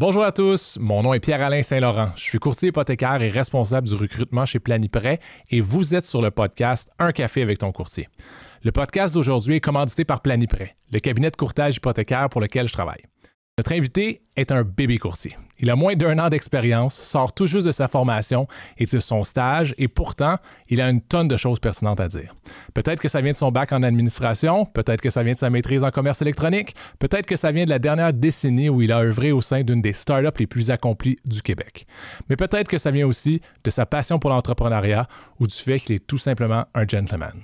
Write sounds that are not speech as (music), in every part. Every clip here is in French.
Bonjour à tous, mon nom est Pierre-Alain Saint-Laurent. Je suis courtier hypothécaire et responsable du recrutement chez Planiprêt et vous êtes sur le podcast Un café avec ton courtier. Le podcast d'aujourd'hui est commandité par Planiprêt, le cabinet de courtage hypothécaire pour lequel je travaille. Notre invité est un bébé courtier. Il a moins d'un an d'expérience, sort tout juste de sa formation et de son stage, et pourtant, il a une tonne de choses pertinentes à dire. Peut-être que ça vient de son bac en administration, peut-être que ça vient de sa maîtrise en commerce électronique, peut-être que ça vient de la dernière décennie où il a œuvré au sein d'une des startups les plus accomplies du Québec. Mais peut-être que ça vient aussi de sa passion pour l'entrepreneuriat ou du fait qu'il est tout simplement un gentleman.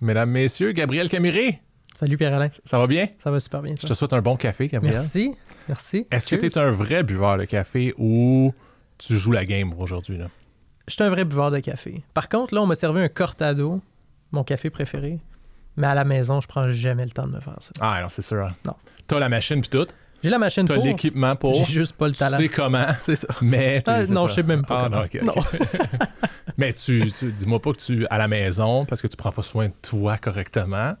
Mesdames, Messieurs, Gabriel Camiré, Salut Pierre-Alain. ça va bien? Ça va super bien. Je te souhaite un bon café, Gabriel. Merci. Merci. Est-ce que tu es un vrai buveur de café ou tu joues la game aujourd'hui? Là? Je suis un vrai buveur de café. Par contre, là, on m'a servi un cortado, mon café préféré. Mais à la maison, je prends jamais le temps de me faire ça. Ah non, c'est sûr. hein. Non. T'as la machine puis tout? J'ai la machine T'as pour. l'équipement pour? J'ai juste pas le Tu talent. sais comment? (laughs) C'est ça. Mais Ah, non, je sais même pas Ah, comment. non, ok, ok. (laughs) Mais tu, tu dis-moi pas que tu à la maison parce que tu prends pas soin de toi correctement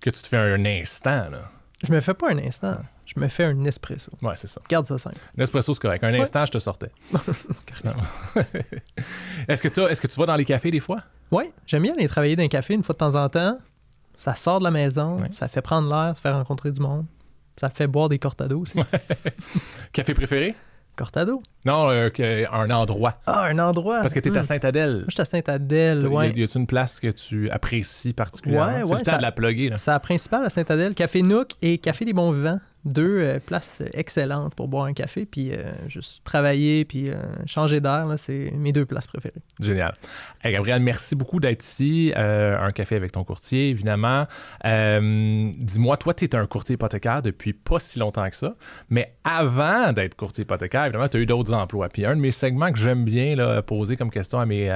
que tu te fais un instant là. Je me fais pas un instant. Je me fais un espresso. Ouais, c'est ça. Garde ça simple. L'espresso c'est correct. Un Ouais. instant, je te sortais. (laughs) est-ce que t'as- est-ce que tu vas dans les cafés des fois? Ouais, j'aime bien aller travailler dans un café une fois de temps en temps. Ça sort de la maison, Ouais. ça fait prendre l'air, ça fait rencontrer du monde. Ça fait boire des cortados aussi. (laughs) Café préféré? Cortado? Non, euh, un endroit. Ah, un endroit. Parce que t'es Hmm. à Sainte-Adèle. Moi, je suis à Sainte-Adèle, Y a- ouais. Y a-t-il une place que tu apprécies particulièrement? Ouais, C'est ouais, le temps ça- de la plugger. C'est la principale à Sainte-Adèle, Café Nook et Café des Bons Vivants. Deux euh, places excellentes pour boire un café, puis euh, juste travailler, puis euh, changer d'air. C'est mes deux places préférées. Génial. Gabriel, merci beaucoup d'être ici. Un café avec ton courtier, évidemment. Dis-moi, toi, tu es un courtier hypothécaire depuis pas si longtemps que ça. Mais avant d'être courtier hypothécaire, évidemment, tu as eu d'autres emplois. Puis un de mes segments que j'aime bien poser comme question à mes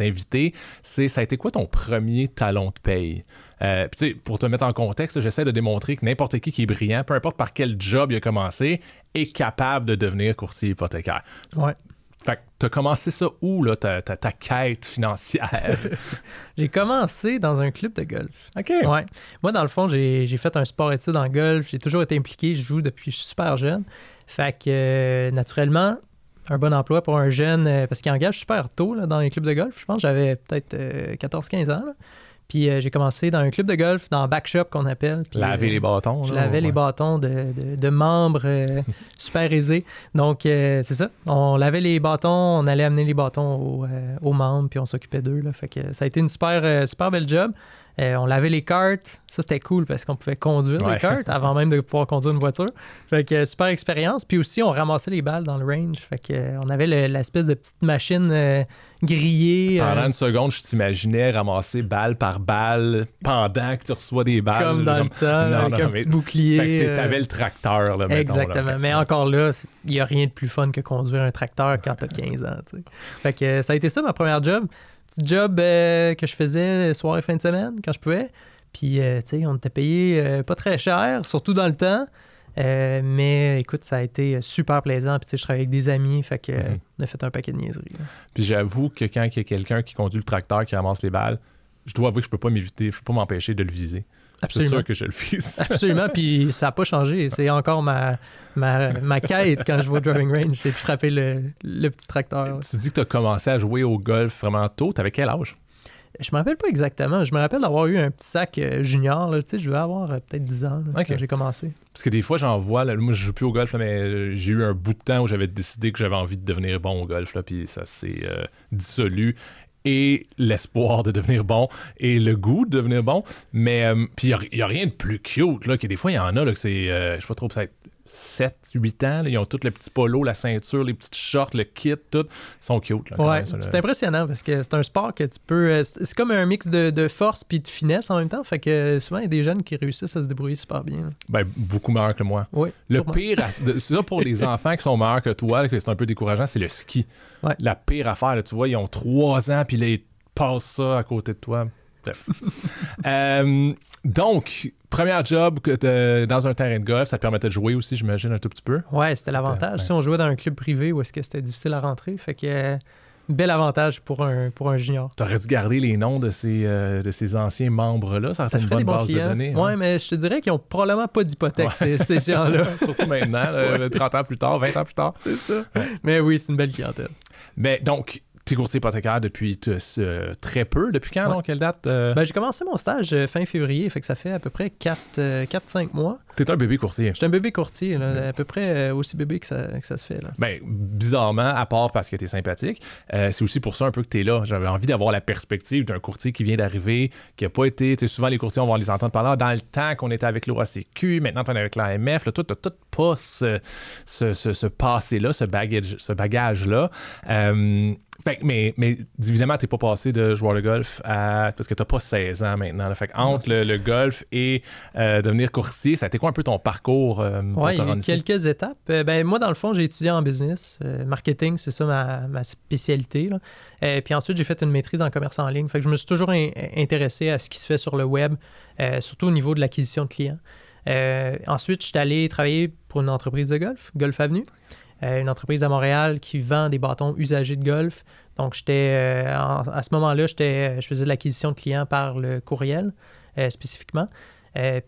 invités, c'est ça a été quoi ton premier talon de paye? Euh, puis pour te mettre en contexte, j'essaie de démontrer que n'importe qui qui est brillant, peu importe par quel job il a commencé, est capable de devenir courtier hypothécaire. Ouais. Fait que t'as commencé ça où, là, ta, ta, ta quête financière? (laughs) J'ai commencé dans un club de golf. OK. Ouais. Moi, dans le fond, j'ai fait un sport-études en golf. J'ai toujours été impliqué. Je joue depuis que je suis super jeune. Fait que, euh, naturellement, un bon emploi pour un jeune, euh, parce qu'il engage super tôt là, dans les clubs de golf. Je pense que j'avais peut-être euh, 14-15 ans. là. Puis euh, j'ai commencé dans un club de golf, dans Backshop qu'on appelle. Puis, Laver euh, les bâtons. Je là, lavais les bâtons de, de- de membres euh, (laughs) super aisés. Donc, c'est ça. On lavait les bâtons, on allait amener les bâtons aux, aux membres, puis on s'occupait d'eux. là. Fait que ça a été une super, super belle job. Euh, on lavait les cartes. Ça, c'était cool parce qu'on pouvait conduire Ouais. les cartes avant même de pouvoir conduire une voiture. Fait que euh, super expérience. Puis aussi, on ramassait les balles dans le range. Fait que euh, on avait le- l'espèce de petite machine euh, grillée. euh, Pendant une seconde, je t'imaginais ramasser balle par balle pendant que tu reçois des balles. comme dans le temps, Non, avec non, un mais- petit bouclier. Fait que t'avais le tracteur, là, mettons. Exactement. Mais encore là, il n'y a rien de plus fun que conduire un tracteur quand tu as 15 ans. Fait que ça a été ça ma première job. Petit job euh, que je faisais soir et fin de semaine quand je pouvais. Puis, euh, tu sais, on était payé euh, pas très cher, surtout dans le temps. Euh, mais écoute, ça a été super plaisant. Puis, tu sais, je travaillais avec des amis. Fait que, euh, Mhm. on a fait un paquet de niaiseries. là. Puis j'avoue que quand il y a quelqu'un qui conduit le tracteur, qui ramasse les balles, je dois avouer que je peux pas m'éviter, je peux pas m'empêcher de le viser. C'est Absolument. sûr que je le vise. (laughs) Absolument. Puis, ça n'a pas changé. C'est encore ma, ma, ma quête quand je vais au driving range, c'est de frapper le, le petit tracteur. tu dis que tu as commencé à jouer au golf vraiment tôt. T'avais quel âge? Je me rappelle pas exactement. Je me rappelle d'avoir eu un petit sac euh, junior. Là. Tu sais, je devais avoir euh, peut-être 10 ans là, quand j'ai commencé. Parce que des fois, j'en vois, là, moi je joue plus au golf, là, mais euh, j'ai eu un bout de temps où j'avais décidé que j'avais envie de devenir bon au golf, là, puis ça s'est euh, dissolu. Et l'espoir de devenir bon et le goût de devenir bon. Mais euh, puis il n'y a, rien de plus cute, là, que des fois, il y en a, là, que c'est, euh, je sais pas trop, peut-être 7, 8 ans, là, ils ont tout le petit polo, la ceinture, les petites shorts, le kit, tout. Ils sont cute, Ouais, c'est impressionnant parce que c'est un sport que tu peux. euh, C'est comme un mix de, de force puis de finesse en même temps. Fait que souvent, il y a des jeunes qui réussissent à se débrouiller super bien. là. Ben, beaucoup meilleur que moi. Oui, Le sûrement. pire, ça pour les (laughs) enfants qui sont meilleurs que toi, que c'est un peu décourageant, c'est le ski. Ouais. La pire affaire, là, tu vois, ils ont trois ans, puis là, ils passent ça à côté de toi. Euh, donc, premier job dans un terrain de golf, ça te permettait de jouer aussi, j'imagine, un tout petit peu. Ouais, c'était l'avantage. Sais, on jouait dans un club privé où est-ce que c'était difficile à rentrer. Fait que euh, bel avantage pour un, pour un junior. Tu aurais dû garder les noms de ces, euh, de ces anciens membres-là. Ça, Ça une ferait bonne base de données. Ouais, hein. mais je te dirais qu'ils ont probablement pas d'hypothèque, Ouais. ces, ces gens-là. (laughs) Surtout maintenant, là, 30 ans plus tard, 20 ans plus tard. C'est ça. Mais oui, c'est une belle clientèle. Mais donc, tu es courtier hypothécaire depuis t- euh, très peu. Depuis quand, Ouais. donc? Quelle date? Euh, Ben, j'ai commencé mon stage euh, fin février, fait que ça fait à peu près 4-5 mois. T'es un bébé courtier. J'étais un bébé courtier, là, à peu près euh, aussi bébé que ça, que ça se fait. Là. Ben, bizarrement, à part parce que t'es sympathique, euh, c'est aussi pour ça un peu que t'es là. J'avais envie d'avoir la perspective d'un courtier qui vient d'arriver, qui a pas été. Tu sais, souvent, les courtiers, on va les entendre parler ah, dans le temps qu'on était avec l'OACQ, maintenant t'en es avec l'AMF. Là, toi, t'as tout pas ce, ce, ce- ce passé-là, ce bagage, ce bagage-là. Euh, fait mais, mais évidemment, t'es pas passé de joueur de golf à. Parce que t'as pas 16 ans maintenant. là. Fait que entre Non, le, le golf et euh, devenir courtier, ça a été quoi un peu ton parcours euh, te il y a quelques étapes. Euh, ben, moi, dans le fond, j'ai étudié en business. euh, marketing, c'est ça ma, ma spécialité. là. Puis ensuite, j'ai fait une maîtrise en commerce en ligne. Fait que je me suis toujours in- intéressé à ce qui se fait sur le web, surtout au niveau de l'acquisition de clients. Ensuite, je suis allé travailler pour une entreprise de golf, Golf Avenue. Euh, une entreprise à Montréal qui vend des bâtons usagés de golf. Donc, j'étais euh, à ce moment-là, je faisais de l'acquisition de clients par le courriel euh, spécifiquement.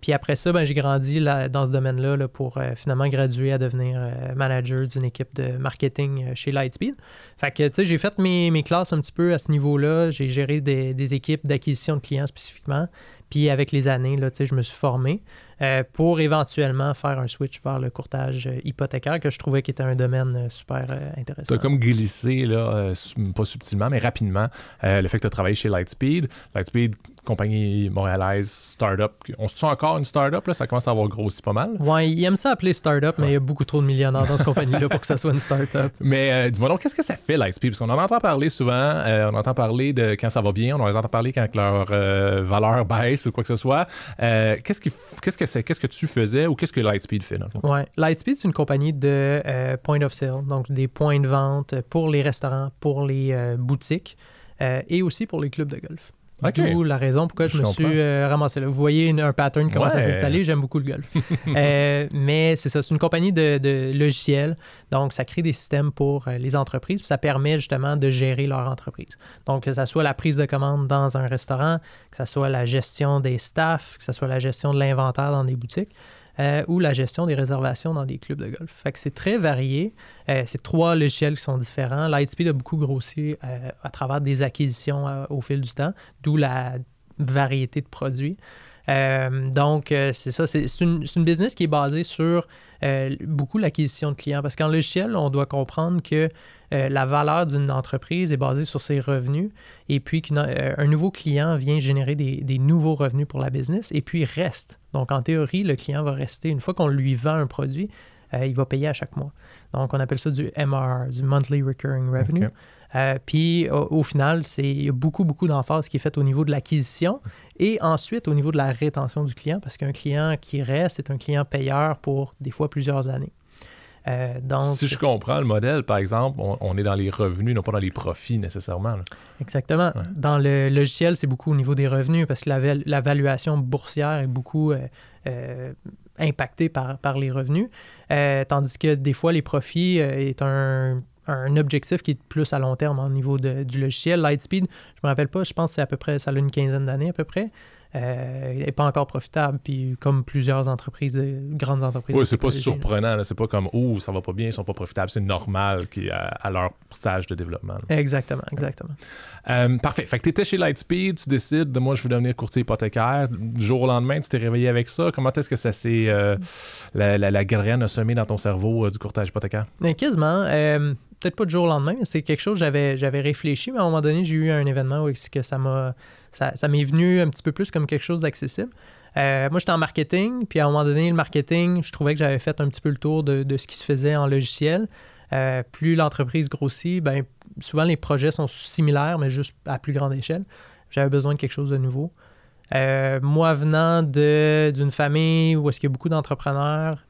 Puis après ça, ben, j'ai grandi là- dans ce domaine-là là, pour finalement graduer à devenir manager d'une équipe de marketing chez Lightspeed. Fait que, tu sais, j'ai fait mes, mes classes un petit peu à ce niveau-là. J'ai géré des, des équipes d'acquisition de clients spécifiquement. Puis avec les années, tu sais, je me suis formé euh, pour éventuellement faire un switch vers le courtage euh, hypothécaire que je trouvais qui était un domaine euh, super intéressant. Tu as comme glissé, là, pas subtilement, mais rapidement, le fait que tu as travaillé chez Lightspeed. Lightspeed, compagnie montréalaise, startup. On se sent encore une startup, là, ça commence à avoir grossi pas mal. Ouais, ils aiment ça appeler startup, mais Ouais. il y a beaucoup trop de millionnaires dans cette compagnie-là pour que ça soit une startup. (laughs) Mais euh, dis-moi donc, qu'est-ce que ça fait Lightspeed? Parce qu'on en entend parler souvent, euh, on entend parler de quand ça va bien, on en entend parler quand leur euh, valeur baisse ou quoi que ce soit. Qu'est-ce, qui f- qu'est-ce que c'est? Qu'est-ce que tu faisais ou qu'est-ce que Lightspeed fait? Dans le fond? Ouais. Lightspeed, c'est une compagnie de point of sale, donc des points de vente pour les restaurants, pour les boutiques et aussi pour les clubs de golf. Ok. D'où la raison pourquoi je, Je me comprends. suis euh, ramassé là. Vous voyez une- un pattern qui commence à Ouais. s'installer. J'aime beaucoup le golf. (laughs) Euh, mais c'est ça, c'est une compagnie de, de logiciels. Donc, ça crée des systèmes pour euh, les entreprises. Puis ça permet justement de gérer leur entreprise. Donc, que ce soit la prise de commande dans un restaurant, que ce soit la gestion des staffs, que ce soit la gestion de l'inventaire dans des boutiques. Euh, ou la gestion des réservations dans des clubs de golf. Fait que c'est très varié. Euh, c'est trois logiciels qui sont différents. Lightspeed a beaucoup grossi euh, à travers des acquisitions au fil du temps, d'où la variété de produits. Donc, c'est ça. C'est une, business qui est basée sur beaucoup l'acquisition de clients. Parce qu'en logiciel, on doit comprendre que euh, la valeur d'une entreprise est basée sur ses revenus et puis qu'un nouveau client vient générer des, des nouveaux revenus pour la business et puis reste. Donc, en théorie, le client va rester. Une fois qu'on lui vend un produit, euh, il va payer à chaque mois. Donc, on appelle ça du MRR, du Monthly Recurring Revenue. Euh, puis au, au final, c'est il y a beaucoup, beaucoup d'emphase qui est faite au niveau de l'acquisition et ensuite au niveau de la rétention du client, parce qu'un client qui reste est un client payeur pour des fois plusieurs années. Euh, donc, si je comprends le modèle, par exemple, on, on est dans les revenus, non pas dans les profits nécessairement. là. Exactement. Ouais. Dans le logiciel, c'est beaucoup au niveau des revenus parce que la, val- la valuation boursière est beaucoup euh, euh, impactée par, par les revenus, tandis que des fois, les profits est un, un objectif qui est plus à long terme au niveau de- du logiciel. Lightspeed, je me rappelle pas, je pense que c'est à peu près, ça a une quinzaine d'années à peu près. Euh, il n'est pas encore profitable, puis comme plusieurs entreprises, de- grandes entreprises. Oui, c'est pas surprenant. C'est pas comme, oh, ça va pas bien, ils sont pas profitables. C'est normal qu'ils à, à leur stage de développement. là. Exactement, exactement. Euh, parfait. Fait que tu étais chez Lightspeed, tu décides de moi, je veux devenir courtier hypothécaire. Du jour au lendemain, tu t'es réveillé avec ça. Comment est-ce que ça s'est. euh, la, la, la graine a semé dans ton cerveau euh, du courtage hypothécaire? Mais quasiment. euh, Peut-être pas du jour au lendemain, mais c'est quelque chose que j'avais, j'avais réfléchi, mais à un moment donné, j'ai eu un événement où est-ce que ça m'a. Ça, m'est venu un petit peu plus comme quelque chose d'accessible. Euh, moi, j'étais en marketing, puis à un moment donné, le marketing, je trouvais que j'avais fait un petit peu le tour de, de ce qui se faisait en logiciel. Euh, plus l'entreprise grossit, ben, souvent les projets sont similaires, mais juste à plus grande échelle. J'avais besoin de quelque chose de nouveau. Euh, moi, venant d'une famille où est-ce qu'il y a beaucoup d'entrepreneurs,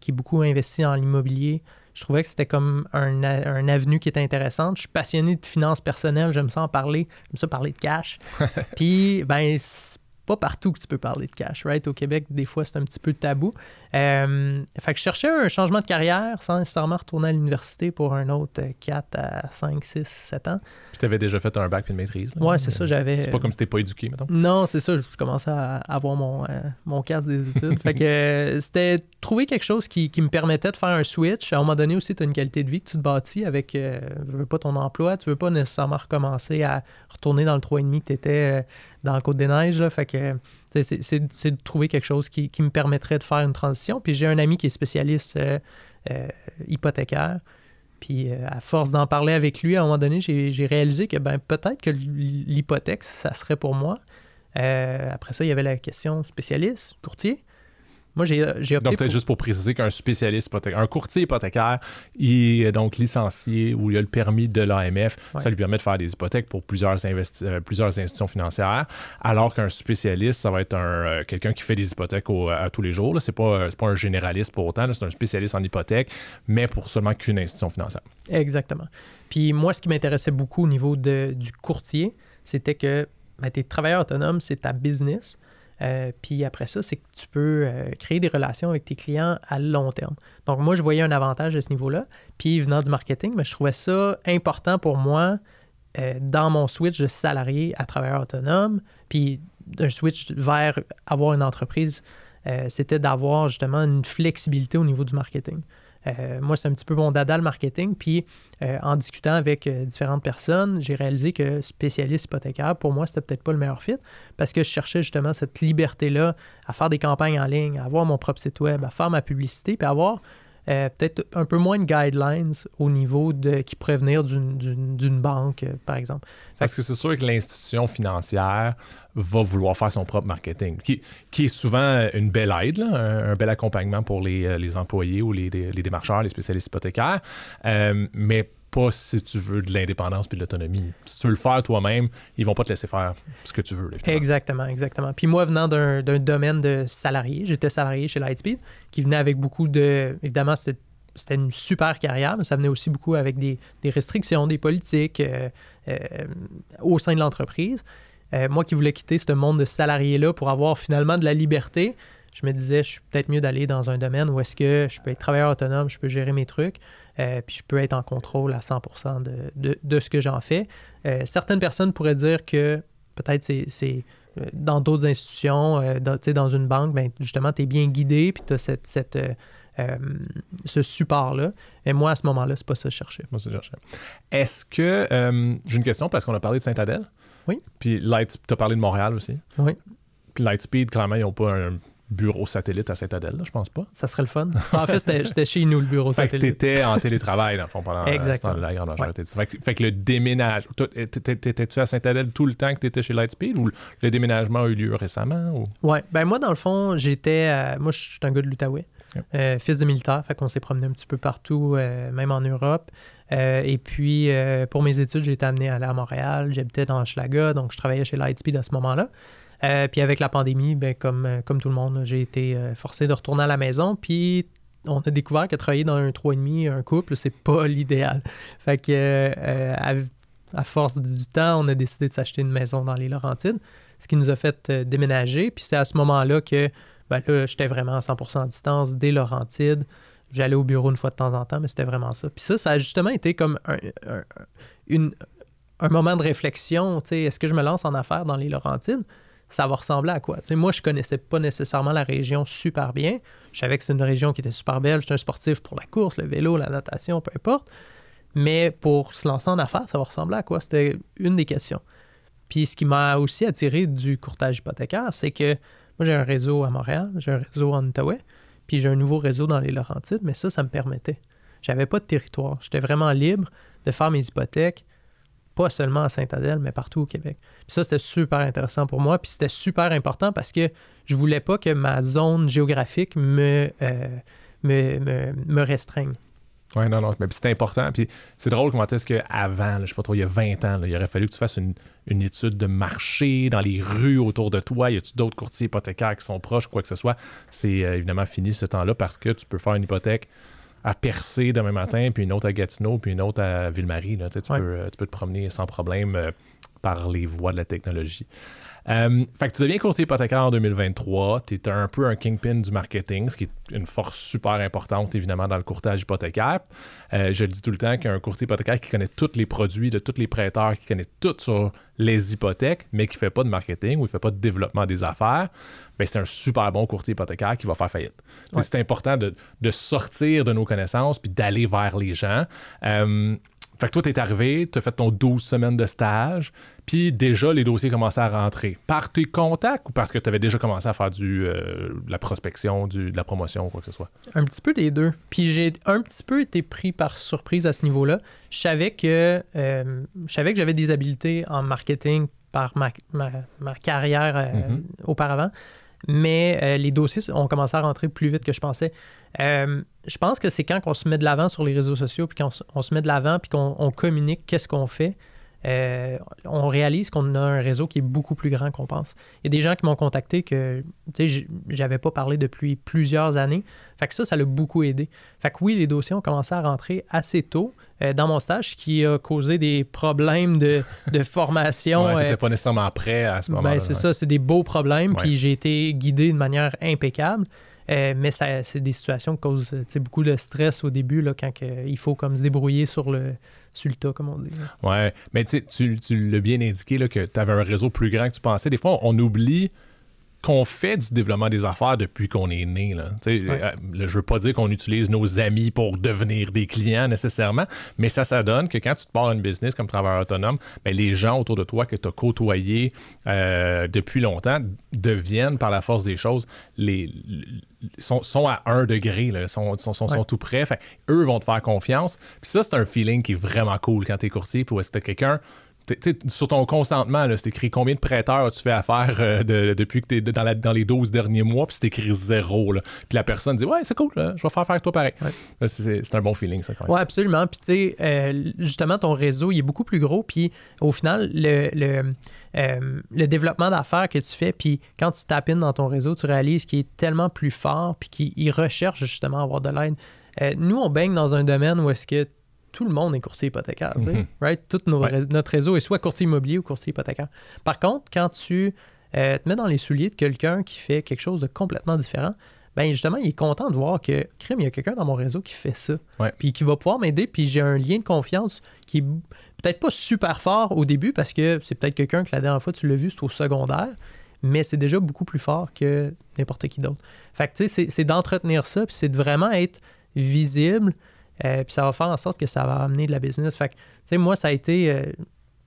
qui est beaucoup investi en l'immobilier, je trouvais que c'était comme un, un avenue qui était intéressante. Je suis passionné de finances personnelles, j'aime ça en parler, j'aime ça parler de cash. (laughs) Puis, ben, pas partout que tu peux parler de cash, right? Au Québec, des fois, c'est un petit peu tabou. Euh, fait que je cherchais un changement de carrière sans nécessairement retourner à l'université pour un autre 4 à 5, 6, 7 ans. Puis tu avais déjà fait un bac et une maîtrise. là. Ouais, c'est ça, j'avais... C'est pas comme si t'es pas éduqué, mettons. Non, c'est ça. Je commençais à avoir mon, euh, mon casque des (laughs) études. fait que euh, c'était trouver quelque chose qui, qui me permettait de faire un switch. À un moment donné aussi, tu as une qualité de vie que tu te bâtis avec, euh, je veux pas ton emploi, tu veux pas nécessairement recommencer à retourner dans le 3,5 que tu étais dans la Côte-des-Neiges. Fait que c'est- de trouver quelque chose qui, qui me permettrait de faire une transition. Puis j'ai un ami qui est spécialiste euh, euh, hypothécaire. Puis euh, à force d'en parler avec lui, à un moment donné, j'ai réalisé que ben, peut-être que l'hypothèque, ça serait pour moi. Après ça, il y avait la question spécialiste, courtier. Moi, j'ai j'ai opté Donc, peut-être pour- juste pour préciser qu'un spécialiste hypothécaire, un courtier hypothécaire, il est donc licencié ou il a le permis de l'AMF. Ouais. Ça lui permet de faire des hypothèques pour plusieurs, investi- euh, plusieurs institutions financières. Alors qu'un spécialiste, ça va être un, euh, quelqu'un qui fait des hypothèques au- à tous les jours. Ce n'est pas, euh, pas un généraliste pour autant. C'est un spécialiste en hypothèque, mais pour seulement qu'une institution financière. Exactement. Puis moi, ce qui m'intéressait beaucoup au niveau de, du courtier, c'était que ben, tu es travailleur autonome, c'est ta business. Euh, puis après ça, c'est que tu peux euh, créer des relations avec tes clients à long terme. Donc moi, je voyais un avantage à ce niveau-là. Puis venant du marketing, ben, je trouvais ça important pour moi euh, dans mon switch de salarié à travailleur autonome. Puis un switch vers avoir une entreprise, c'était d'avoir justement une flexibilité au niveau du marketing. Euh, moi, c'est un petit peu mon dada le marketing. Puis, euh, en discutant avec euh, différentes personnes, j'ai réalisé que spécialiste hypothécaire, pour moi, c'était peut-être pas le meilleur fit parce que je cherchais justement cette liberté-là à faire des campagnes en ligne, à avoir mon propre site web, à faire ma publicité, puis à avoir euh, peut-être un peu moins de guidelines au niveau de qui pourraient venir d'une- banque, euh, par exemple. Parce que c'est sûr que l'institution financière va vouloir faire son propre marketing, qui, est souvent une belle aide, un, bel accompagnement pour les, euh, employés ou les, les démarcheurs, les spécialistes hypothécaires, euh, mais pas si tu veux de l'indépendance puis de l'autonomie. Si tu veux le faire toi-même, ils vont pas te laisser faire ce que tu veux. Exactement, exactement. Puis moi, venant d'un domaine de salarié, j'étais salarié chez Lightspeed, qui venait avec beaucoup de. Évidemment, c'était c'était une super carrière, mais ça venait aussi beaucoup avec des, des restrictions, des politiques euh, euh, au sein de l'entreprise. Euh, moi qui voulais quitter ce monde de salarié-là pour avoir finalement de la liberté, je me disais, je suis peut-être mieux d'aller dans un domaine où est-ce que je peux être travailleur autonome, je peux gérer mes trucs, euh, puis je peux être en contrôle à 100% de, de- de ce que j'en fais. Euh, certaines personnes pourraient dire que peut-être c'est- c'est euh, dans d'autres institutions, dans, tu sais, dans une banque, ben, justement, tu es bien guidé, puis tu as cette, cette, euh, ce support-là. Et moi, à ce moment-là, c'est pas ça que je cherchais. Moi, c'est cherchais. Est-ce que. euh, J'ai une question parce qu'on a parlé de Saint-Adèle. Oui. Puis Light, tu as parlé de Montréal aussi. Oui. Puis Lightspeed, clairement, ils n'ont pas un bureau satellite à Saint-Adèle, je pense pas. Ça serait le fun. En fait, j'étais chez nous, le bureau (laughs) Fait que satellite. t'étais en télétravail, dans le fond, pendant Exactement. pendant la grande majorité. temps. Fait, que, fait que le déménage... T'étais-tu à Saint-Adèle tout le temps que t'étais chez Lightspeed ou le déménagement a eu lieu récemment? Ou... Ouais, ben moi, dans le fond, j'étais. euh, moi, je suis un gars de l'Outaouais, Ok. euh, fils de militaire, fait qu'on s'est promené un petit peu partout, euh, même en Europe. Euh, et puis, euh, pour mes études, j'ai été amené à aller à Montréal. J'habitais dans Schlaga, donc je travaillais chez Lightspeed à ce moment-là. Euh, puis avec la pandémie, ben, comme, euh, comme tout le monde, j'ai été euh, forcé de retourner à la maison. Puis on a découvert que travailler dans un 3,5, un couple, c'est pas (laughs) l'idéal. Fait que à, force du temps, on a décidé de s'acheter une maison dans les Laurentides, ce qui nous a fait déménager. Puis c'est à ce moment-là que ben là, j'étais vraiment à 100% à distance des Laurentides. J'allais au bureau une fois de temps en temps, mais c'était vraiment ça. Puis ça, ça a justement été comme un, un- un moment de réflexion. Est-ce que je me lance en affaires dans les Laurentides? Ça va ressembler à quoi? Moi, je connaissais pas nécessairement la région super bien. Je savais que c'est une région qui était super belle. J'étais un sportif pour la course, le vélo, la natation, peu importe. Mais pour se lancer en affaires, ça va ressembler à quoi? C'était une des questions. Puis ce qui m'a aussi attiré du courtage hypothécaire, c'est que moi, j'ai un réseau à Montréal, j'ai un réseau en Outaouais, puis j'ai un nouveau réseau dans les Laurentides, mais ça, ça me permettait. J'avais pas de territoire. J'étais vraiment libre de faire mes hypothèques, pas seulement à Saint-Adèle, mais partout au Québec. Puis ça, c'était super intéressant pour moi, puis c'était super important parce que je voulais pas que ma zone géographique me, euh, me, me, me restreigne. Oui, non, non, mais c'est important. Puis c'est drôle comment est-ce qu'avant, je sais pas trop, il y a 20 ans, il aurait fallu que tu fasses une, une étude de marché dans les rues autour de toi. Y a-tu d'autres courtiers hypothécaires qui sont proches, quoi que ce soit? C'est euh, évidemment fini ce temps-là parce que tu peux faire une hypothèque à Percé demain matin, puis une autre à Gatineau, puis une autre à Ville-Marie. là. Tu, sais, tu Ouais. peux, euh, tu peux te promener sans problème euh, par les voies de la technologie. Euh, fait que tu deviens courtier hypothécaire en 2023. Tu es un peu un kingpin du marketing, ce qui est une force super importante, évidemment, dans le courtage hypothécaire. Euh, je dis tout le temps qu'un courtier hypothécaire qui connaît tous les produits de tous les prêteurs, qui connaît tout sur les hypothèques, mais qui ne fait pas de marketing ou il ne fait pas de développement des affaires, ben c'est un super bon courtier hypothécaire qui va faire faillite. C'est important de, sortir de nos connaissances puis d'aller vers les gens. Euh, fait que toi, t'es arrivé, t'as fait ton 12 semaines de stage, puis déjà, les dossiers commençaient à rentrer. Par tes contacts ou parce que tu avais déjà commencé à faire du, euh, de la prospection, du, de la promotion ou quoi que ce soit? Un petit peu des deux. Puis j'ai un petit peu été pris par surprise à ce niveau-là. Je savais que, euh, je savais que j'avais des habiletés en marketing par ma, ma, carrière euh, mm-hmm. auparavant mais les dossiers ont commencé à rentrer plus vite que je pensais. Euh, je pense que c'est quand on se met de l'avant sur les réseaux sociaux, puis qu'on on se met de l'avant, puis qu'on communique qu'est-ce qu'on fait, euh, on réalise qu'on a un réseau qui est beaucoup plus grand qu'on pense. Il y a des gens qui m'ont contacté que j'avais pas parlé depuis plusieurs années. Fait que ça, ça l'a beaucoup aidé. Fait que oui, les dossiers ont commencé à rentrer assez tôt euh, dans mon stage, ce qui a causé des problèmes de, (laughs) de formation. ouais, n'étais euh, pas nécessairement prêt à ce moment-là. Ben, c'est ça, c'est des beaux problèmes. Puis j'ai été guidé de manière impeccable. Mais c'est des situations qui causent beaucoup de stress au début, là, quand il faut comme se débrouiller sur le, sur le tas, comme on dit. Ouais, mais tu, tu l'as bien indiqué là, que tu avais un réseau plus grand que tu pensais. Des fois, on oublie qu'on fait du développement des affaires depuis qu'on est né. Là. Euh, je veux pas dire qu'on utilise nos amis pour devenir des clients nécessairement, mais ça, ça donne que quand tu te pars une business comme travailleur autonome, ben, les gens autour de toi que tu as côtoyés euh, depuis longtemps deviennent, par la force des choses, les, sont, sont à un degré, là, sont, sont, sont, tout près. eux vont te faire confiance. Puis ça, c'est un feeling qui est vraiment cool quand tu es courtier. Puis ouais, quelqu'un sur ton consentement, c'est écrit combien de prêteurs as-tu fait affaire euh, depuis que tu es dans, dans, les 12 derniers mois, puis c'est écrit zéro. Puis la personne dit Ouais, c'est cool, je vais faire affaire avec toi pareil. C'est un bon feeling, ça, quand même. Oui, absolument. Puis, tu sais, euh, justement, ton réseau, il est beaucoup plus gros. Puis, au final, le, le, euh, le développement d'affaires que tu fais, puis quand tu tapines dans ton réseau, tu réalises qu'il est tellement plus fort, puis qu'il recherche justement à avoir de l'aide. nous, on baigne dans un domaine où est-ce que tout le monde est courtier hypothécaire. Mhm. right? Tout notre réseau est soit courtier immobilier ou courtier hypothécaire. Par contre, quand tu euh, te mets dans les souliers de quelqu'un qui fait quelque chose de complètement différent, ben justement, il est content de voir que, crime, il y a quelqu'un dans mon réseau qui fait ça. Puis qui va pouvoir m'aider, puis j'ai un lien de confiance qui est peut-être pas super fort au début parce que c'est peut-être quelqu'un que la dernière fois tu l'as vu, c'est au secondaire, mais c'est déjà beaucoup plus fort que n'importe qui d'autre. Fait que tu sais, c'est d'entretenir ça, puis c'est de vraiment être visible, euh, puis ça va faire en sorte que ça va amener de la business. Fait que, tu sais, moi, ça a été, euh,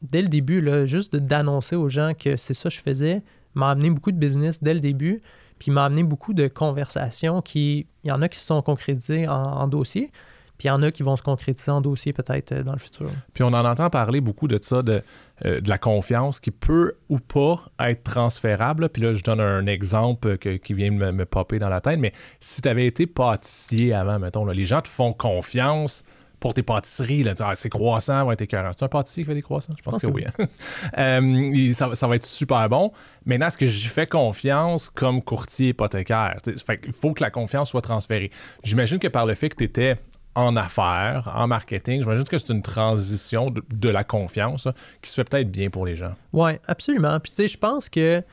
dès le début, là, juste d'annoncer aux gens que c'est ça que je faisais, m'a amené beaucoup de business dès le début, puis m'a amené beaucoup de conversations qui, il y en a qui se sont concrétisées en dossier, puis il y en a qui vont se concrétiser en dossier peut-être euh, dans le futur. Puis on en entend parler beaucoup de ça, de, euh, de la confiance qui peut ou pas être transférable. Puis là, je donne un exemple qui vient me, me popper dans la tête. Mais si tu avais été pâtissier avant, mettons, les gens te font confiance pour tes pâtisseries. Là, ah, c'est croissant, va être écœurant. C'est un pâtissier qui fait des croissants? Je pense, que, oui. Hein. (laughs) Euh, ça, va être super bon. Maintenant, est-ce que j'y fais confiance comme courtier hypothécaire? Il faut que la confiance soit transférée. J'imagine que par le fait que tu étais en affaires, en marketing. J'imagine que c'est une transition de, la confiance qui se fait peut-être bien pour les gens. Oui, absolument. Puis tu sais, je pense que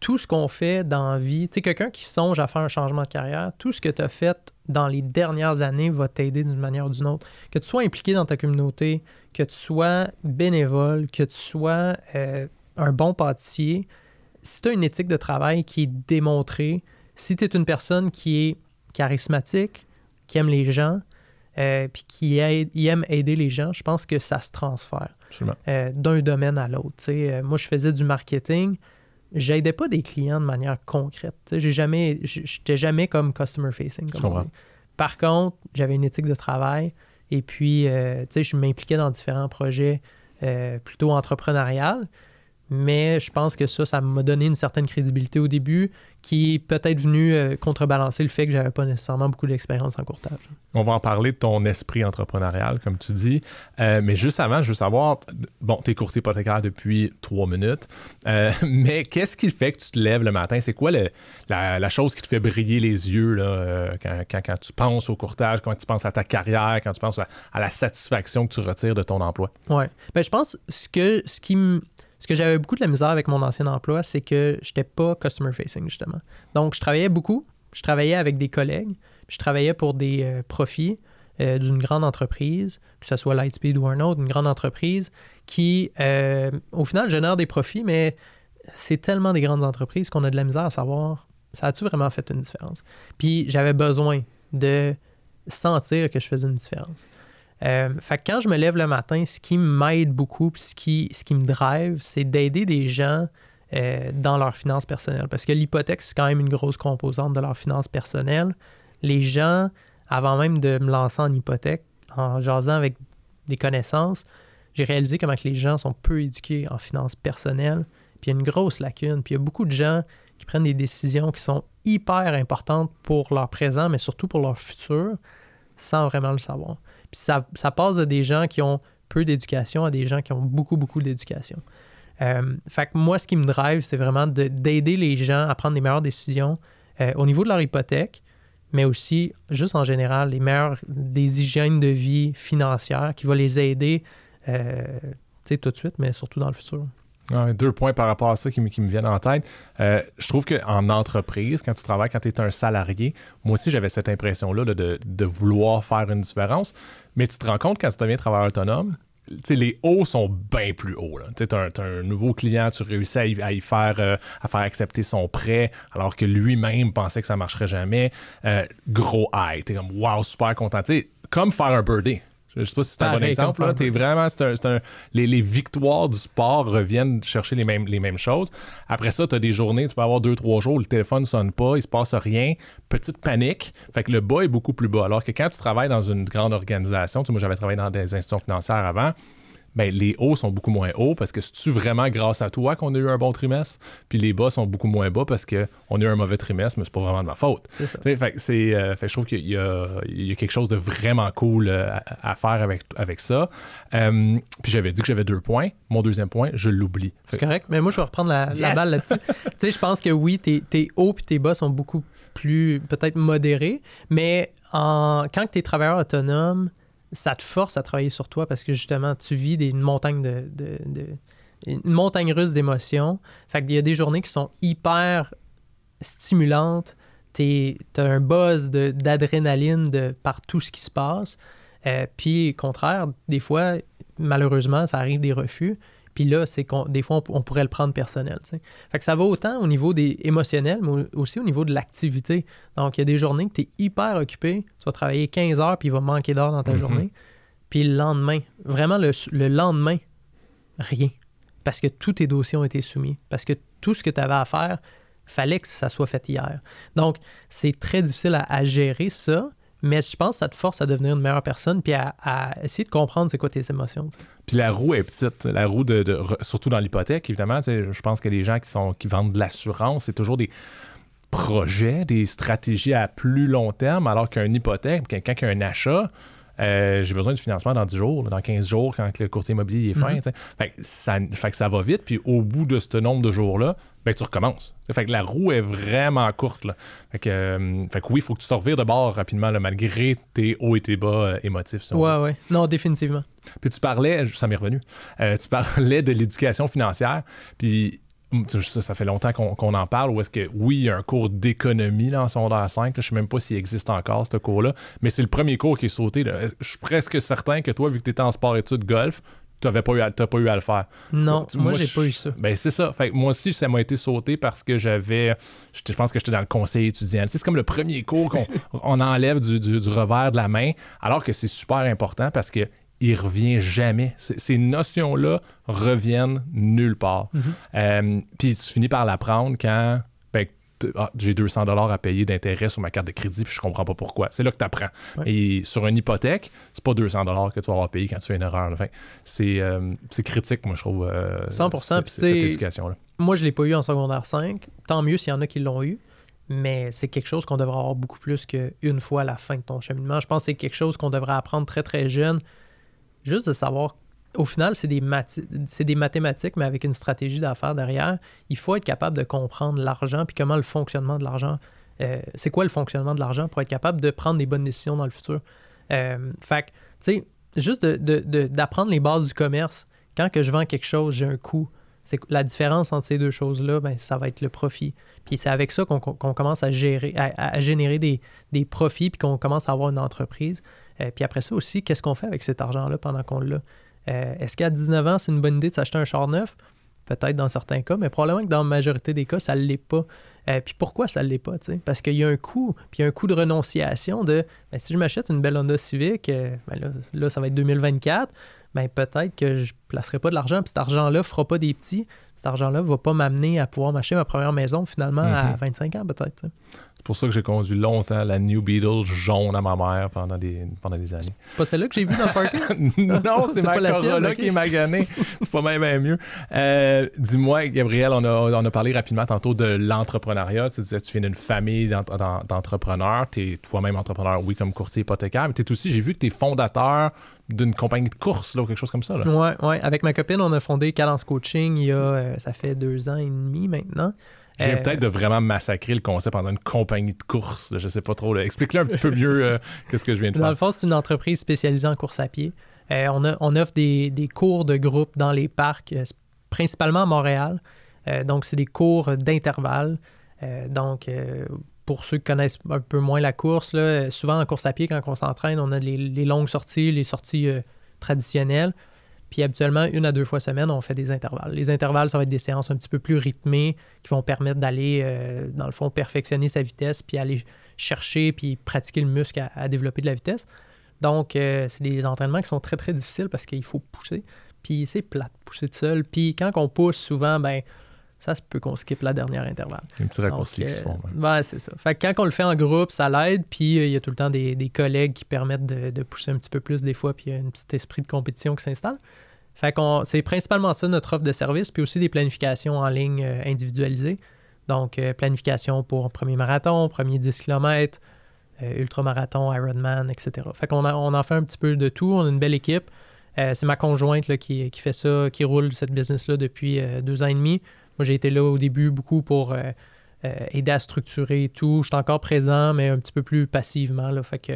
tout ce qu'on fait dans la vie, tu sais, quelqu'un qui songe à faire un changement de carrière, tout ce que tu as fait dans les dernières années va t'aider d'une manière ou d'une autre. Que tu sois impliqué dans ta communauté, que tu sois bénévole, que tu sois euh, un bon pâtissier, si tu as une éthique de travail qui est démontrée, si tu es une personne qui est charismatique, qui aime les gens, euh, puis qui aime aider les gens, je pense que ça se transfère euh, d'un domaine à l'autre. Euh, moi, je faisais du marketing. J'aidais pas des clients de manière concrète. J'ai jamais, j'étais jamais comme customer facing. Par contre, j'avais une éthique de travail et puis, je m'impliquais dans différents projets plutôt entrepreneuriales. Mais je pense que ça, ça m'a donné une certaine crédibilité au début qui est peut-être venu euh, contrebalancer le fait que j'avais pas nécessairement beaucoup d'expérience en courtage. On va en parler de ton esprit entrepreneurial, comme tu dis. Euh, mais juste avant, je veux savoir, bon, tu es courtier hypothécaire depuis trois minutes, euh, (laughs) mais qu'est-ce qui fait que tu te lèves le matin? C'est quoi la, chose qui te fait briller les yeux là, quand, quand, tu penses au courtage, quand tu penses à ta carrière, quand tu penses à, la satisfaction que tu retires de ton emploi? Oui. Ben, je pense que ce qui me ce que j'avais beaucoup de la misère avec mon ancien emploi, c'est que j'étais pas customer facing, justement. Donc, je travaillais beaucoup, je travaillais avec des collègues, je travaillais pour des euh, profits euh, d'une grande entreprise, que ce soit Lightspeed ou un autre, une grande entreprise qui, euh, au final, génère des profits, mais c'est tellement des grandes entreprises qu'on a de la misère à savoir ça a-tu vraiment fait une différence? Puis j'avais besoin de sentir que je faisais une différence. Euh, fait que quand je me lève le matin, ce qui m'aide beaucoup, puis ce qui, ce qui me drive, c'est d'aider des gens euh, dans leurs finances personnelles. Parce que l'hypothèque, c'est quand même une grosse composante de leurs finances personnelles. Les gens, avant même de me lancer en hypothèque, en jasant avec des connaissances, j'ai réalisé comment que les gens sont peu éduqués en finances personnelles. Puis il y a une grosse lacune. Puis il y a beaucoup de gens qui prennent des décisions qui sont hyper importantes pour leur présent, mais surtout pour leur futur, sans vraiment le savoir. Puis ça, ça passe de des gens qui ont peu d'éducation à des gens qui ont beaucoup, beaucoup d'éducation. Euh, fait que moi, ce qui me drive, c'est vraiment d'aider les gens à prendre les meilleures décisions euh, au niveau de leur hypothèque, mais aussi, juste en général, les meilleures des hygiènes de vie financières qui vont les aider, euh, tout de suite, mais surtout dans le futur deux points par rapport à ça qui, me viennent en tête. Euh, je trouve qu'en entreprise, quand tu travailles, quand tu es un salarié, moi aussi j'avais cette impression-là de, vouloir faire une différence. Mais tu te rends compte quand tu deviens travailleur autonome, les hauts sont bien plus hauts. Tu as, un nouveau client, tu réussis à y, faire, euh, à faire accepter son prêt, alors que lui-même pensait que ça marcherait jamais. Euh, gros high. Tu es comme, wow, super content. comme faire un birthday. Je sais pas si c'est un bon exemple. Là. Es vraiment, les, victoires du sport reviennent chercher les mêmes, les mêmes choses. Après ça, tu as des journées, tu peux avoir deux, trois jours où le téléphone ne sonne pas, il se passe rien, petite panique. Fait que le bas est beaucoup plus bas. Alors que quand tu travailles dans une grande organisation, tu moi j'avais travaillé dans des institutions financières avant, ben, les hauts sont beaucoup moins hauts parce que c'est-tu vraiment grâce à toi qu'on a eu un bon trimestre? Puis les bas sont beaucoup moins bas parce qu'on a eu un mauvais trimestre, mais c'est pas vraiment de ma faute. C'est ça. Fait, c'est, euh, fait, je trouve qu'il y a, il y a, quelque chose de vraiment cool euh, à, faire avec, avec ça. Euh, puis j'avais dit que j'avais deux points. Mon deuxième point, je l'oublie. C'est correct, mais moi, je vais reprendre la, balle là-dessus. (laughs) tu sais, je pense que oui, tes, tes hauts puis tes bas sont beaucoup plus peut-être modérés, mais en, quand tu es travailleur autonome, ça te force à travailler sur toi parce que justement, tu vis une montagne de, une montagne russe d'émotions. Fait y a des journées qui sont hyper stimulantes. Tu as un buzz d'adrénaline de, par tout ce qui se passe. Euh, puis, contraire, des fois, malheureusement, ça arrive des refus. Puis là, c'est qu'on des fois, on, pourrait le prendre personnel. Fait que ça va autant au niveau des émotionnels, mais aussi au niveau de l'activité. Donc, il y a des journées que tu es hyper occupé, tu vas travailler 15 heures, puis il va manquer d'heures dans ta mhm. journée. Puis le lendemain, vraiment le, lendemain, rien. Parce que tous tes dossiers ont été soumis. Parce que tout ce que tu avais à faire, fallait que ça soit fait hier. Donc, c'est très difficile à gérer ça. Mais je pense que ça te force à devenir une meilleure personne puis à, essayer de comprendre c'est quoi tes émotions. Puis la roue est petite. La roue, de, surtout dans l'hypothèque, évidemment. Je pense que les gens qui, sont, qui vendent de l'assurance, c'est toujours des projets, des stratégies à plus long terme, alors qu'un hypothèque, quelqu'un qui a un achat, euh, j'ai besoin du financement dans 10 jours, dans 15 jours, quand le courtier immobilier est fin. Mhm. fait, que ça, fait, que ça, va vite, puis au bout de ce nombre de jours-là, ben, tu recommences. Fait que la roue est vraiment courte. Là. Fait, que, euh, fait que oui, il faut que tu te revires de bord rapidement, malgré tes hauts et tes bas euh, émotifs. ouais, ouais. Non, définitivement. Puis tu parlais, ça m'est revenu, tu parlais de l'éducation financière, puis ça, ça fait longtemps qu'on en parle, ou est-ce que oui, il y a un cours d'économie en secondaire 5, je ne sais même pas s'il existe encore ce cours-là, mais c'est le premier cours qui est sauté. Je suis presque certain que toi, vu que tu étais en sport-études golf, tu n'as pas, eu à, pas eu à le faire. Non, moi, j'ai pas eu ça. Ben, c'est ça. Fait, moi aussi, ça m'a été sauté parce que j'avais. Je pense que j'étais dans le conseil étudiant. c'est comme le premier cours qu'on (laughs) on enlève du, du, revers de la main, alors que c'est super important parce que il revient jamais. Ces notions-là reviennent nulle part. Mhm. Euh, puis tu finis par l'apprendre quand ah, j'ai 200 dollars à payer d'intérêt sur ma carte de crédit puis je comprends pas pourquoi. C'est là que tu apprends. Et sur une hypothèque, c'est pas 200 dollars que tu vas avoir payé quand tu fais une erreur. Enfin, euh, c'est critique, moi, je trouve, 100%, euh, cette, éducation-là. Moi, je l'ai pas eu en secondaire 5. Tant mieux s'il y en a qui l'ont eu mais c'est quelque chose qu'on devrait avoir beaucoup plus qu'une fois à la fin de ton cheminement. Je pense que c'est quelque chose qu'on devrait apprendre très, très jeune juste de savoir, au final, c'est des, des mathématiques, mais avec une stratégie d'affaires derrière. Il faut être capable de comprendre l'argent puis comment le fonctionnement de l'argent, euh, c'est quoi le fonctionnement de l'argent pour être capable de prendre des bonnes décisions dans le futur. Euh, fait tu sais, juste d'apprendre les bases du commerce. Quand que je vends quelque chose, j'ai un coût. c'est la différence entre ces deux choses-là, ben, ça va être le profit. Puis c'est avec ça qu'on commence à gérer, à, générer des, profits, puis qu'on commence à avoir une entreprise. Euh, puis après ça aussi, qu'est-ce qu'on fait avec cet argent-là pendant qu'on l'a? Euh, est-ce qu'à 19 ans, c'est une bonne idée de s'acheter un char neuf? Peut-être dans certains cas, mais probablement que dans la majorité des cas, ça ne l'est pas. Euh, puis pourquoi ça ne l'est pas? Parce qu'il y a un coût, puis un coût de renonciation de ben, si je m'achète une belle Honda Civic, ben là, là, ça va être 2024, ben peut-être que je placerai pas de l'argent, puis cet argent-là fera pas des petits. Cet argent-là va pas m'amener à pouvoir m'acheter ma première maison finalement à 25 mhm. ans peut-être. C'est pour ça que j'ai conduit longtemps la New Beetle jaune à ma mère pendant des, pendant des années. Pas celle-là que j'ai vue dans le party? (laughs) non, c'est ma Corolla qui m'a gagné. C'est pas même, mieux. Euh, dis-moi, Gabriel, on a, on a parlé rapidement tantôt de l'entrepreneuriat. Tu disais tu viens d'une famille d'entrepreneurs. Tu es toi-même entrepreneur, oui, comme courtier hypothécaire, mais tu es aussi, j'ai vu que tu es fondateur d'une compagnie de course là, ou quelque chose comme ça. Ouais, ouais. Avec ma copine, on a fondé Cadence Coaching il y a, euh, ça fait deux ans et demi maintenant. J'ai euh, peut-être de vraiment massacrer le concept dans une compagnie de course. Je sais pas trop. Explique-le un petit peu mieux euh, (laughs) que ce que je viens de faire. Dans le fond, c'est une entreprise spécialisée en course à pied. on, a, on, offre des, des, cours de groupe dans les parcs, principalement à Montréal. donc, c'est des cours d'intervalle. donc, pour ceux qui connaissent un peu moins la course, souvent en course à pied, quand on s'entraîne, on a les, longues sorties, les sorties euh, traditionnelles. Puis habituellement, une à deux fois semaine, on fait des intervalles. Les intervalles, ça va être des séances un petit peu plus rythmées qui vont permettre d'aller, euh, dans le fond, perfectionner sa vitesse, puis aller chercher, puis pratiquer le muscle à, développer de la vitesse. Donc, euh, c'est des entraînements qui sont très, très difficiles parce qu'il faut pousser. Puis c'est plat de pousser tout seul. Puis quand on pousse, souvent, ben ça se peut qu'on skip la dernière intervalle. Un petit raccourci qui se font. Ouais, c'est ça. Fait que quand on le fait en groupe, ça l'aide, puis euh, il y a tout le temps des, collègues qui permettent de, pousser un petit peu plus des fois, puis il y a un petit esprit de compétition qui s'installe. Fait qu'on c'est principalement ça notre offre de service, puis aussi des planifications en ligne euh, individualisées. Donc, euh, planification pour premier marathon, premier 10 km, ultramarathon, Ironman, etc. Fait qu'on on en fait un petit peu de tout. On a une belle équipe. c'est ma conjointe là, qui, qui, fait ça, qui roule cette business-là depuis deux ans et demi. Moi, j'ai été là au début beaucoup pour euh, euh, aider à structurer tout. Je suis encore présent, mais un petit peu plus passivement. Là, fait que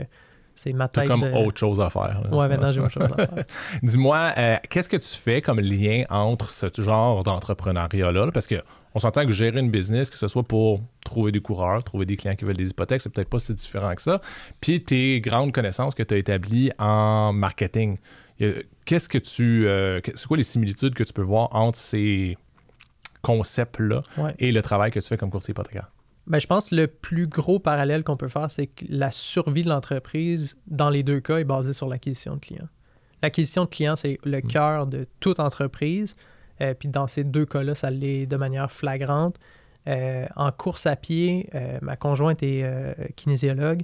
c'est ma tête. comme autre chose à faire. Oui, maintenant, j'ai autre chose à faire. (laughs) Dis-moi, euh, qu'est-ce que tu fais comme lien entre ce genre d'entrepreneuriat-là? Parce que on s'entend que gérer une business, que ce soit pour trouver des coureurs, trouver des clients qui veulent des hypothèques, c'est peut-être pas si différent que ça. Puis tes grandes connaissances que tu as établies en marketing. Qu'est-ce que tu. c'est quoi les similitudes que tu peux voir entre ces concept-là et le travail que tu fais comme courtier hypothécaire? Ben, je pense que le plus gros parallèle qu'on peut faire, c'est que la survie de l'entreprise, dans les deux cas, est basée sur l'acquisition de clients. L'acquisition de clients, c'est le mm. cœur de toute entreprise. Euh, puis dans ces deux cas-là, ça l'est de manière flagrante. Euh, en course à pied, euh, ma conjointe est kinésiologue.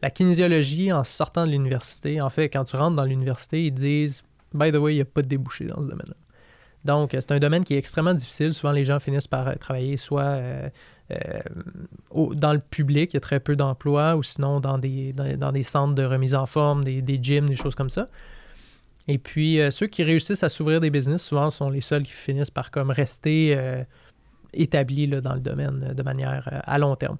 La kinésiologie, en sortant de l'université, en fait, quand tu rentres dans l'université, ils disent By the way, il n'y a pas de débouché dans ce domaine-là. Donc, c'est un domaine qui est extrêmement difficile. Souvent, les gens finissent par euh, travailler soit euh, euh, dans le public, il y a très peu d'emplois, ou sinon dans des, centres de remise en forme, des, gyms, des choses comme ça. Et puis, ceux qui réussissent à s'ouvrir des business, souvent, sont les seuls qui finissent par comme rester établis dans le domaine de manière à long terme.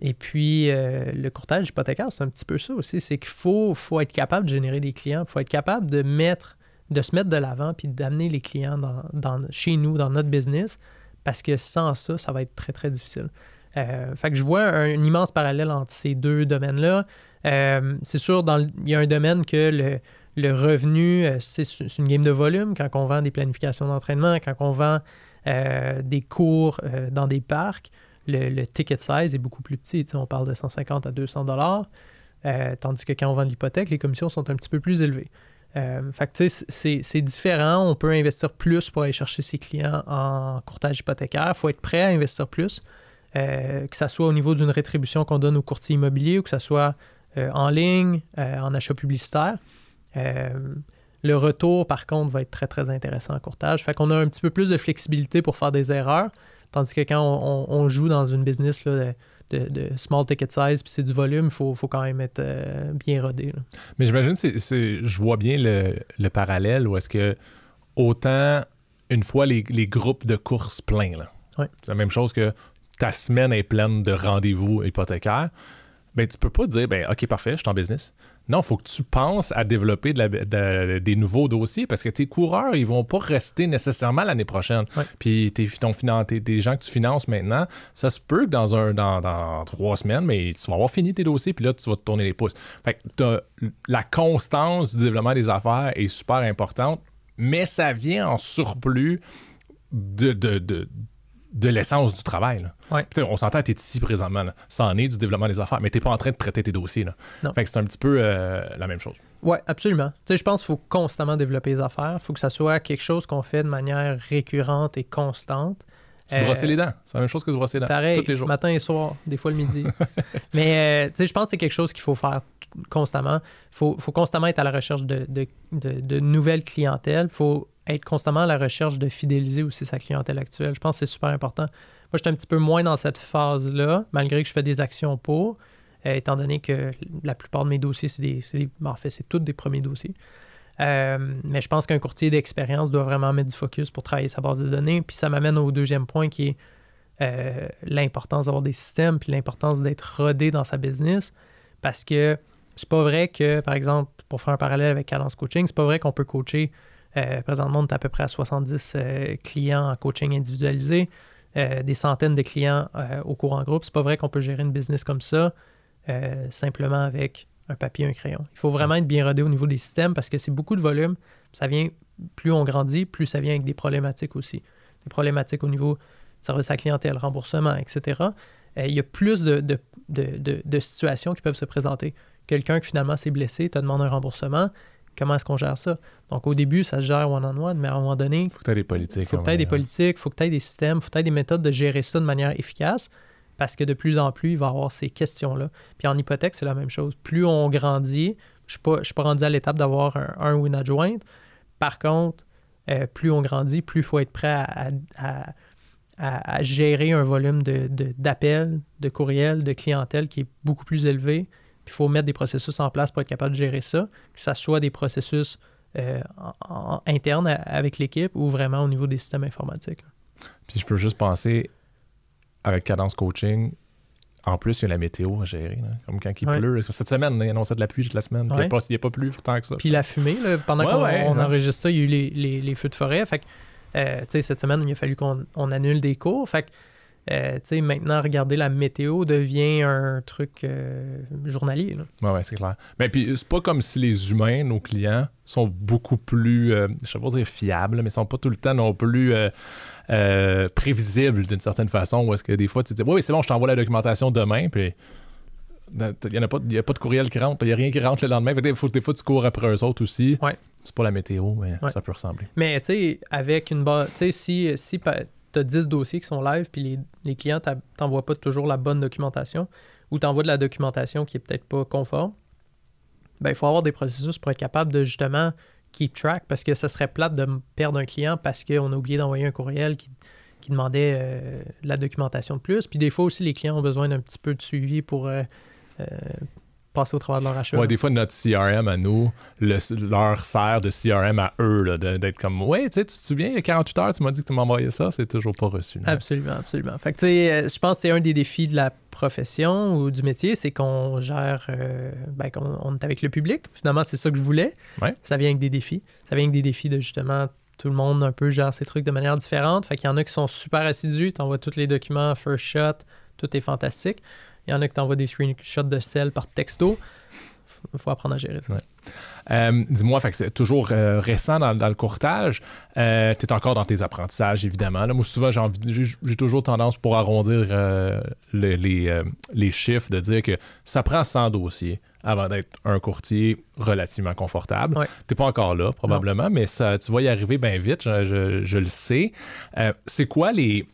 Et puis, le courtage hypothécaire, c'est un petit peu ça aussi. C'est qu'il faut, faut être capable de générer des clients. Il faut être capable de mettre de se mettre de l'avant puis d'amener les clients dans, chez nous, dans notre business, parce que sans ça, ça va être très, très difficile. Euh, fait que je vois un, immense parallèle entre ces deux domaines-là. Euh, c'est sûr, dans il y a un domaine que le, revenu, euh, c'est une game de volume quand on vend des planifications d'entraînement, quand on vend des cours dans des parcs. Le, ticket size est beaucoup plus petit. On parle de 150 à 200 dollars. tandis que quand on vend de l'hypothèque, les commissions sont un petit peu plus élevées. Euh, fait que, c'est différent. On peut investir plus pour aller chercher ses clients en courtage hypothécaire. Il faut être prêt à investir plus, euh, que ce soit au niveau d'une rétribution qu'on donne au courtier immobilier ou que ce soit euh, en ligne, en achat publicitaire. le retour, par contre, va être très, très intéressant en courtage. Fait qu'on a un petit peu plus de flexibilité pour faire des erreurs, tandis que quand on, joue dans une business là, de, small ticket size, puis c'est du volume, il faut, quand même être euh, bien rodé. Mais j'imagine, c'est, je vois bien le, parallèle où est-ce que autant une fois les, groupes de courses pleins, là, c'est la même chose que ta semaine est pleine de rendez-vous hypothécaires. Ben, tu peux pas dire, ben, OK, parfait, je suis en business. Non, il faut que tu penses à développer de la- de- des nouveaux dossiers parce que tes coureurs, ils vont pas rester nécessairement l'année prochaine. Ouais. Puis tes, ton tes- gens que tu finances maintenant, ça se peut que dans, un, dans, dans trois semaines, mais tu vas avoir fini tes dossiers, puis là, tu vas te tourner les pouces. Fait que la constance du développement des affaires est super importante, mais ça vient en surplus de, de, de, de l'essence du travail. là. Ouais. On s'entend, tu es ici présentement. Là. Ça en est du développement des affaires, mais tu pas en train de traiter tes dossiers. Là. Non. Fait que c'est un petit peu euh, la même chose. Oui, absolument. Je pense qu'il faut constamment développer les affaires. Il faut que ça soit quelque chose qu'on fait de manière récurrente et constante. Se Euh, brosser les dents. C'est la même chose que se brosser les dents. Pareil, Tous les jours. matin et soir, des fois le midi. (laughs) Mais euh, je pense que c'est quelque chose qu'il faut faire constamment. Il faut, faut constamment être à la recherche de, de, de- de nouvelles clientèles. Il faut être constamment à la recherche de fidéliser aussi sa clientèle actuelle. Je pense que c'est super important. Moi, je suis un petit peu moins dans cette phase-là, malgré que je fais des actions pour, euh, étant donné que la plupart de mes dossiers, c'est des. des- ben, en fait, c'est tous des premiers dossiers. Euh, mais je pense qu'un courtier d'expérience doit vraiment mettre du focus pour travailler sa base de données. Puis ça m'amène au deuxième point qui est euh, l'importance d'avoir des systèmes, puis l'importance d'être rodé dans sa business. Parce que c'est pas vrai que, par exemple, pour faire un parallèle avec Cadence Coaching, c'est pas vrai qu'on peut coacher. Euh, présentement, on est à peu près à 70 euh, clients en coaching individualisé, euh, des centaines de clients au cours en groupe. C'est pas vrai qu'on peut gérer une business comme ça simplement avec un papier et un crayon. Il faut vraiment être bien rodé au niveau des systèmes parce que c'est beaucoup de volume. Ça vient, plus on grandit, plus ça vient avec des problématiques aussi. Des problématiques au niveau service à clientèle, remboursement, etc. Il y a plus de situations qui peuvent se présenter. Quelqu'un qui finalement s'est blessé, te demande un remboursement. Comment est-ce qu'on gère ça? Donc au début, ça se gère one-on-one, mais à un moment donné, Faut que tu aies des politiques. il faut que tu hein, aies des ouais. politiques, il faut que tu aies des systèmes, il faut que tu aies des méthodes de gérer ça de manière efficace parce que de plus en plus, il va y avoir ces questions-là. Puis en hypothèque, c'est la même chose. Plus on grandit, je ne suis, pas- je suis pas rendu à l'étape d'avoir un, un ou une adjointe. Par contre, euh, plus on grandit, plus il faut être prêt à, à- à- à gérer un volume de- de- d'appels, de, courriels, de clientèle qui est beaucoup plus élevé. Puis il faut mettre des processus en place pour être capable de gérer ça, que ce soit des processus euh, en- en- internes avec l'équipe ou vraiment au niveau des systèmes informatiques. Puis je peux juste penser, avec Cadence Coaching, en plus, il y a la météo à gérer. là. Comme quand il Ouais. pleut. Cette semaine, il annonçait de la pluie toute la semaine. puis Il Ouais. n'y a, pas- plu tant que ça. Puis la fumée, là, pendant Ouais, qu'on ouais, on ouais. enregistre ça, il y a eu les, les- les feux de forêt. Fait que, euh, tu sais, cette semaine, il a fallu qu'on on annule des cours. Fait que, euh, maintenant, regarder la météo devient un truc euh, journalier. là. Ouais, c'est clair. Mais puis, c'est pas comme si les humains, nos clients, sont beaucoup plus, euh, je sais pas dire fiables, mais sont pas tout le temps non plus euh, euh, prévisibles d'une certaine façon. Ou est-ce que des fois, tu te dis, oui, c'est bon, je t'envoie la documentation demain, puis il n'y a, pas- y a pas de courriel qui rentre, il n'y a rien qui rentre le lendemain. Fait que des fois, des fois, tu cours après eux autres aussi. Ouais. C'est pas la météo, mais Ouais. ça peut ressembler. Mais tu sais, avec une base, tu sais, si, si tu as 10 dossiers qui sont live, puis les, les clients t'envoient pas toujours la bonne documentation, ou t'envoient de la documentation qui est peut-être pas conforme, ben il faut avoir des processus pour être capable de justement keep track, parce que ce serait plate de perdre un client parce qu'on a oublié d'envoyer un courriel qui, qui demandait euh, la documentation de plus. Puis des fois aussi, les clients ont besoin d'un petit peu de suivi pour euh, euh, passer au travers de leur achat. Ouais, des fois, notre CRM à nous le- leur sert de CRM à eux, d'être comme, ouais, tu sais, tu te souviens, il y a 48 heures, tu m'as dit que tu m'envoyais ça, c'est toujours pas reçu. là. Absolument, absolument. Fait que, tu sais, euh, je pense que c'est un des défis de la profession ou du métier, c'est qu'on gère, euh, ben, qu'on on est avec le public. Finalement, c'est ça que je voulais. Ouais. Ça vient avec des défis. Ça vient avec des défis de justement tout le monde un peu gère ses trucs de manière différente. Fait qu'il y en a qui sont super assidus, t'envoies tous les documents first shot, tout est fantastique. Il y en a qui t'envoient des screenshots de sel par texto. Il faut apprendre à gérer ça. Ouais. Euh, Dis-moi, c'est toujours euh, récent dans, dans le courtage. tu es encore dans tes apprentissages, évidemment. Là, moi, souvent, j'ai toujours tendance pour arrondir euh, le- les, euh, les chiffres, de dire que ça prend 100 dossiers avant d'être un courtier relativement confortable. Ouais. Tu n'es pas encore là, probablement, mais ça, tu vas y arriver bien vite, je, je- je le sais. Euh, c'est quoi les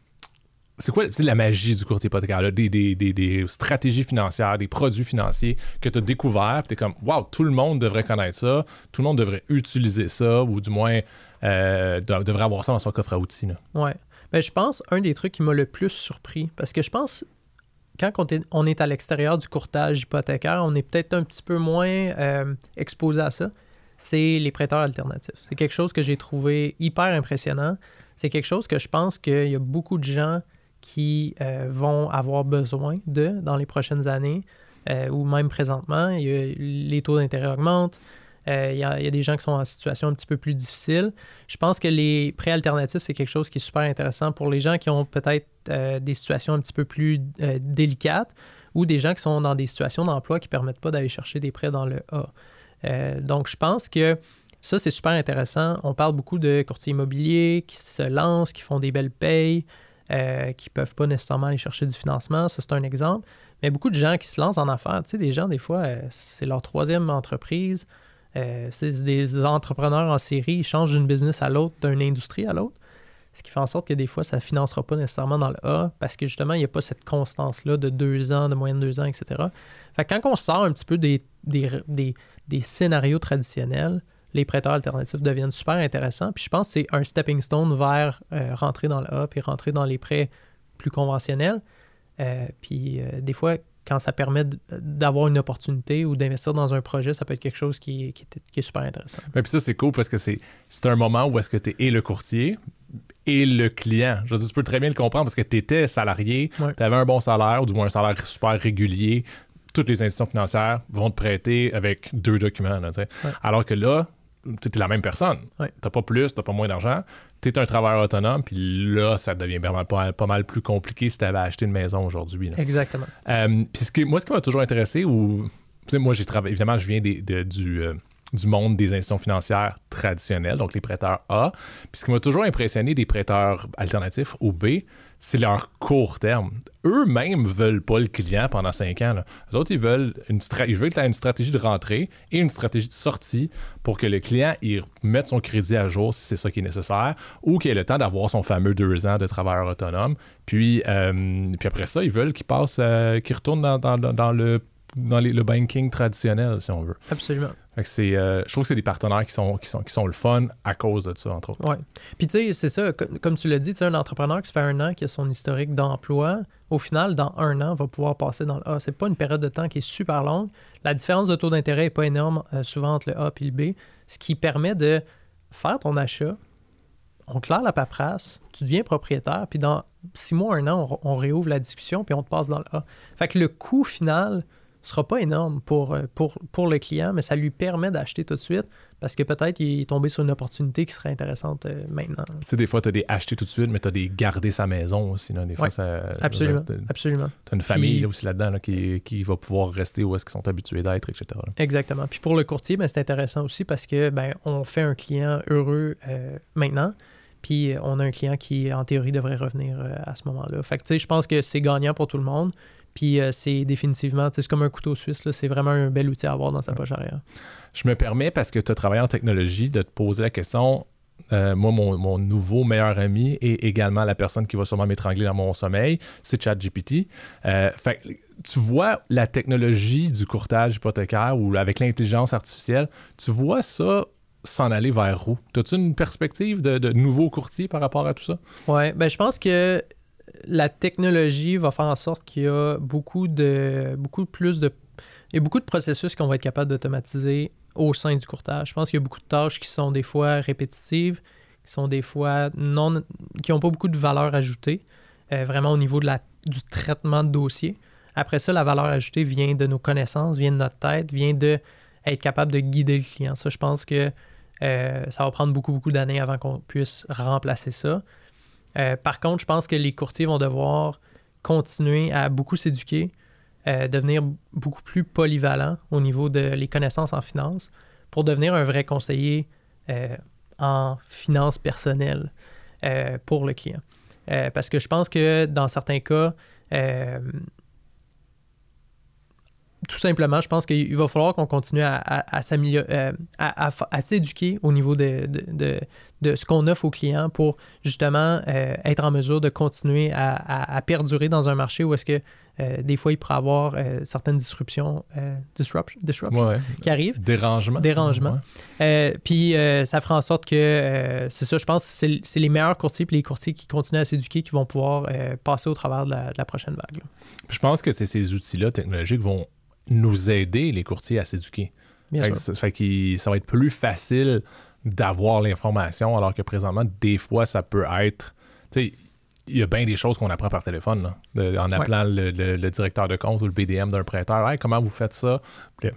c'est quoi la magie du courtier hypothécaire? Des, stratégies financières, des produits financiers que tu as découverts, tu es comme, waouh, tout le monde devrait connaître ça, tout le monde devrait utiliser ça, ou du moins euh, de- devrait avoir ça dans son coffre à outils. là. Ouais. Ben, je pense un des trucs qui m'a le plus surpris, parce que je pense quand on est, on est à l'extérieur du courtage hypothécaire, on est peut-être un petit peu moins euh, exposé à ça. C'est les prêteurs alternatifs. C'est quelque chose que j'ai trouvé hyper impressionnant. C'est quelque chose que je pense qu'il y a beaucoup de gens qui euh, vont avoir besoin de dans les prochaines années. euh, ou même présentement, les taux d'intérêt augmentent. Euh, il, y a, il y a des gens qui sont en situation un petit peu plus difficile. Je pense que les prêts alternatifs, c'est quelque chose qui est super intéressant pour les gens qui ont peut-être des situations un petit peu plus délicates ou des gens qui sont dans des situations d'emploi qui ne permettent pas d'aller chercher des prêts dans le A. Donc, je pense que ça, c'est super intéressant. On parle beaucoup de courtiers immobiliers qui se lancent, qui font des belles payes, euh, qui ne peuvent pas nécessairement aller chercher du financement. Ça, c'est un exemple. Mais beaucoup de gens qui se lancent en affaires, tu sais, des gens, des fois, euh, c'est leur troisième entreprise. Euh, c'est des entrepreneurs en série, ils changent d'une business à l'autre, d'une industrie à l'autre. Ce qui fait en sorte que des fois, ça ne financera pas nécessairement dans le A parce que justement, il n'y a pas cette constance-là de deux ans, de moyenne de deux ans, etc. Fait que quand on sort un petit peu des scénarios traditionnels, les prêteurs alternatifs deviennent super intéressants. Puis je pense que c'est un stepping stone vers euh, rentrer dans le A puis rentrer dans les prêts plus conventionnels. Euh, puis euh, des fois, quand ça permet d'avoir une opportunité ou d'investir dans un projet, ça peut être quelque chose qui, est- qui est, qui est super intéressant. Mais puis ça, c'est cool parce que c'est c'est un moment où est-ce que tu es et le courtier et le client. Je veux dire, tu peux très bien le comprendre parce que tu étais salarié, Ouais. tu avais un bon salaire, ou du moins un salaire super régulier. Toutes les institutions financières vont te prêter avec deux documents. là. Ouais. Alors que là, tu es la même personne. N'as pas plus, tu n'as pas moins d'argent. Tu es un travailleur autonome, puis là, ça devient vraiment pas, pas mal plus compliqué si tu avais acheté une maison aujourd'hui. Exactement. Euh, puis ce que- moi, ce qui m'a toujours intéressé, ou moi, j'ai travaillé, évidemment, je viens des- de- du, euh, du monde des institutions financières traditionnelles, donc les prêteurs A. Puis ce qui m'a toujours impressionné des prêteurs alternatifs ou B, c'est leur court terme. Eux-mêmes veulent pas le client pendant cinq ans. Là. Autres, ils veulent, une ils veulent une stratégie de rentrée et une stratégie de sortie pour que le client mette son crédit à jour si c'est ça qui est nécessaire ou qu'il ait le temps d'avoir son fameux deux ans de travailleur autonome. Puis, euh, puis après ça, ils veulent qu'il passe, euh, qu'il retourne dans le dans les- le banking traditionnel, si on veut. Absolument. Fait que c'est, euh, je trouve que c'est des partenaires qui sont, qui, sont, qui sont le fun à cause de ça, entre autres. Ouais. Puis tu sais, c'est ça, co- comme tu l'as dit, un entrepreneur qui se fait un an, qui a son historique d'emploi, au final, dans un an, va pouvoir passer dans le A. C'est pas une période de temps qui est super longue. La différence de taux d'intérêt n'est pas énorme, euh, souvent entre le A et le B, ce qui permet de faire ton achat, on claire la paperasse, tu deviens propriétaire, puis dans six mois, un an, on, on réouvre la discussion, puis on te passe dans le A. Fait que le coût final sera pas énorme pour, euh, pour, pour le client, mais ça lui permet d'acheter tout de suite parce que peut-être il est tombé sur une opportunité qui serait intéressante euh, maintenant. Tu sais, des fois, tu as des achetés tout de suite, mais tu as des garder sa maison aussi. là. Des fois, Ouais, ça. Absolument. Tu Absolument. as une famille Puis- là, aussi là-dedans là, qui, qui va pouvoir rester où est-ce qu'ils sont habitués d'être, etc. là. Exactement. Puis pour le courtier, ben, c'est intéressant aussi parce que ben, on fait un client heureux euh, maintenant. Puis on a un client qui, en théorie, devrait revenir euh, à ce moment-là. Fait que, tu sais, je pense que c'est gagnant pour tout le monde. Puis euh, c'est définitivement, tu sais, c'est comme un couteau suisse, c'est vraiment un bel outil à avoir dans sa poche arrière. Je me permets, parce que tu as travaillé en technologie, de te poser la question. euh, moi, mon, mon nouveau meilleur ami et également la personne qui va sûrement m'étrangler dans mon sommeil, c'est ChatGPT. Euh, fait tu vois la technologie du courtage hypothécaire ou avec l'intelligence artificielle, tu vois ça s'en aller vers où? As-tu une perspective de, de nouveau courtier par rapport à tout ça? Ouais, ben je pense que la technologie va faire en sorte qu'il y a beaucoup de beaucoup plus de il beaucoup de processus qu'on va être capable d'automatiser au sein du courtage. Je pense qu'il y a beaucoup de tâches qui sont des fois répétitives, qui sont des fois non qui n'ont pas beaucoup de valeur ajoutée, euh, vraiment au niveau du traitement de dossier. Après ça, la valeur ajoutée vient de nos connaissances, vient de notre tête, vient de être capable de guider le client. Ça, je pense que euh, ça va prendre beaucoup, beaucoup d'années avant qu'on puisse remplacer ça. Euh, par contre, je pense que les courtiers vont devoir continuer à beaucoup s'éduquer, euh, devenir beaucoup plus polyvalents au niveau de connaissances en finance pour devenir un vrai conseiller euh, en finances personnelles euh, pour le client. Parce que je pense que dans certains cas, tout simplement, je pense qu'il va falloir qu'on continue à, à- à s'améliorer, euh, à, s'éduquer au niveau de, de, de- de ce qu'on offre aux clients pour justement euh, être en mesure de continuer à, perdurer dans un marché où est-ce que euh, des fois il pourrait y avoir euh, certaines disruptions, Ouais. qui arrivent. Dérangement. Dérangement. Puis ça fera en sorte que, c'est ça, je pense que c'est c'est les meilleurs courtiers puis les courtiers qui continuent à s'éduquer qui vont pouvoir passer au travers de la, prochaine vague. là. Je pense que c'est ces outils-là technologiques vont nous aider, les courtiers, à s'éduquer. Bien Fait sûr. que ça fait que ça va être plus facile d'avoir l'information, alors que présentement, des fois, ça peut être. Tu il y a bien des choses qu'on apprend par téléphone, là, de- en appelant le, le- le directeur de compte ou le BDM d'un prêteur. Hey, comment vous faites ça? Puis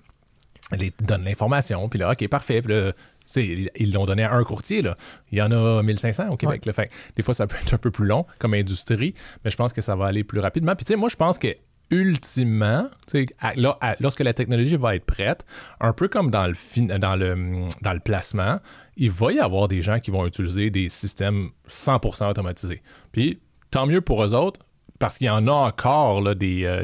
donne l'information, puis là, OK, parfait. Puis là, ils l'ont donné à un courtier. Là. Il y en a 1500 au Québec. là. Fait que des fois, ça peut être un peu plus long comme industrie, mais je pense que ça va aller plus rapidement. Puis, tu sais, moi, je pense que ultimement, lorsque la technologie va être prête, un peu comme dans le, dans, placement, il va y avoir des gens qui vont utiliser des systèmes 100% automatisés. Puis, tant mieux pour eux autres, parce qu'il y en a encore euh,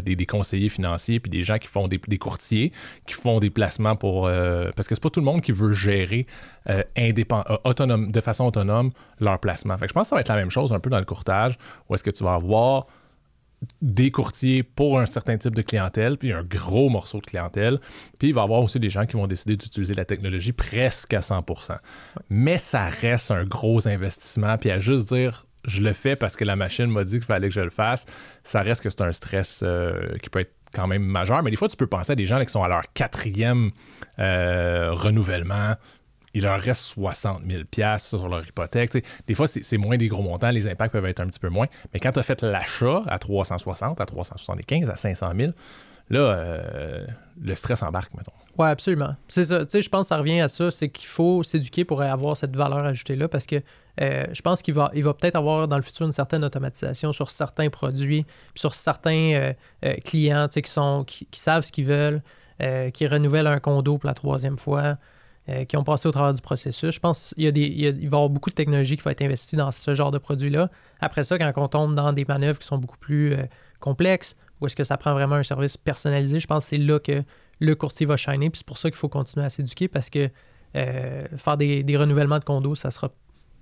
des, conseillers financiers puis des gens qui font des, courtiers qui font des placements pour euh, parce que c'est pas tout le monde qui veut gérer euh, de façon autonome leur placement. Je pense que ça va être la même chose un peu dans le courtage où est-ce que tu vas avoir des courtiers pour un certain type de clientèle, puis un gros morceau de clientèle. Puis il va y avoir aussi des gens qui vont décider d'utiliser la technologie presque à 100%. Mais ça reste un gros investissement. Puis à juste dire, je le fais parce que la machine m'a dit qu'il fallait que je le fasse, ça reste que c'est un stress euh, qui peut être quand même majeur. Mais des fois, tu peux penser à des gens qui sont à leur quatrième euh, renouvellement. Il leur reste 60 000 piastres sur leur hypothèque. Des fois, c'est moins des gros montants. Les impacts peuvent être un petit peu moins. Mais quand tu as fait l'achat à 360, à 375, à 500 000, là, euh, le stress embarque, mettons. Ouais, absolument. C'est je pense que ça revient à ça, c'est qu'il faut s'éduquer pour avoir cette valeur ajoutée-là parce que euh, je pense qu'il va, il peut-être avoir dans le futur une certaine automatisation sur certains produits, sur certains euh, clients qui, sont, qui, savent ce qu'ils veulent, qui renouvellent un condo pour la troisième fois, euh, qui ont passé au travers du processus. Je pense qu'il y a des, il, y a- il va y avoir beaucoup de technologie qui va être investie dans ce genre de produit-là. Après ça, quand on tombe dans des manœuvres qui sont beaucoup plus euh, complexes, ou est-ce que ça prend vraiment un service personnalisé, je pense que c'est là que le courtier va shiner. Puis c'est pour ça qu'il faut continuer à s'éduquer parce que euh, faire des, des renouvellements de condos, ça sera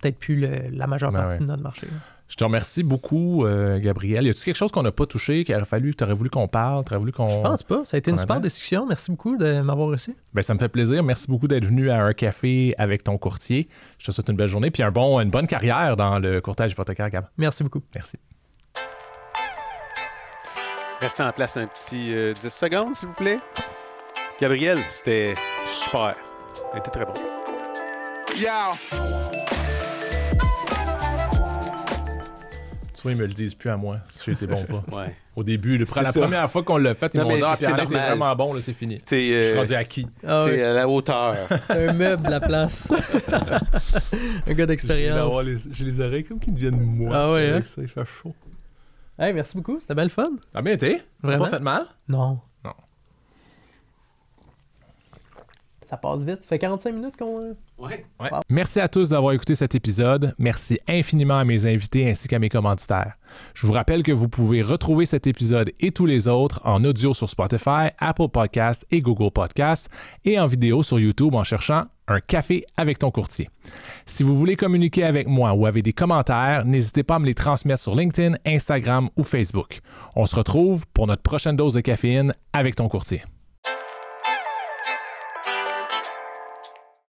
peut-être plus le- la majeure Ben partie ouais. de notre marché. là. Je te remercie beaucoup, euh, Gabriel. Y a-t-il quelque chose qu'on n'a pas touché, qu'il aurait fallu, que tu aurais voulu qu'on parle, tu aurais voulu qu'on. Je pense pas. Ça a été une super discussion. Merci beaucoup de m'avoir reçu. Ben, ça me fait plaisir. Merci beaucoup d'être venu à un café avec ton courtier. Je te souhaite une belle journée puis un bon, une bonne carrière dans le courtage hypothécaire, Gab. Merci beaucoup. Merci. Restez en place un petit euh, 10 secondes, s'il vous plaît. Gabriel, c'était super. C'était très bon. Tu vois, ils me le disent plus à moi si j'ai été bon ou pas. (laughs) Ouais. Au début, le- la ça. première fois qu'on l'a fait, ils m'ont dit Ah, t'es vraiment bon, là, c'est fini. T'es Je suis euh, rendu à qui? Ah t'es à la hauteur. (laughs) un meuble, la place. (laughs) un gars d'expérience. J'ai les oreilles comme qui deviennent moi. Ah ouais, avec hein? ça, il fait chaud. Hey, merci beaucoup. C'était bien le fun. A bien été? Vraiment? Pas fait mal? Non. Non. Ça passe vite. Ça fait 45 minutes qu'on. euh, Ouais. Merci à tous d'avoir écouté cet épisode. Merci infiniment à mes invités ainsi qu'à mes commanditaires. Je vous rappelle que vous pouvez retrouver cet épisode et tous les autres en audio sur Spotify, Apple Podcast et Google Podcast et en vidéo sur YouTube en cherchant un café avec ton courtier. Si vous voulez communiquer avec moi ou avez des commentaires, n'hésitez pas à me les transmettre sur LinkedIn, Instagram ou Facebook. On se retrouve pour notre prochaine dose de caféine avec ton courtier.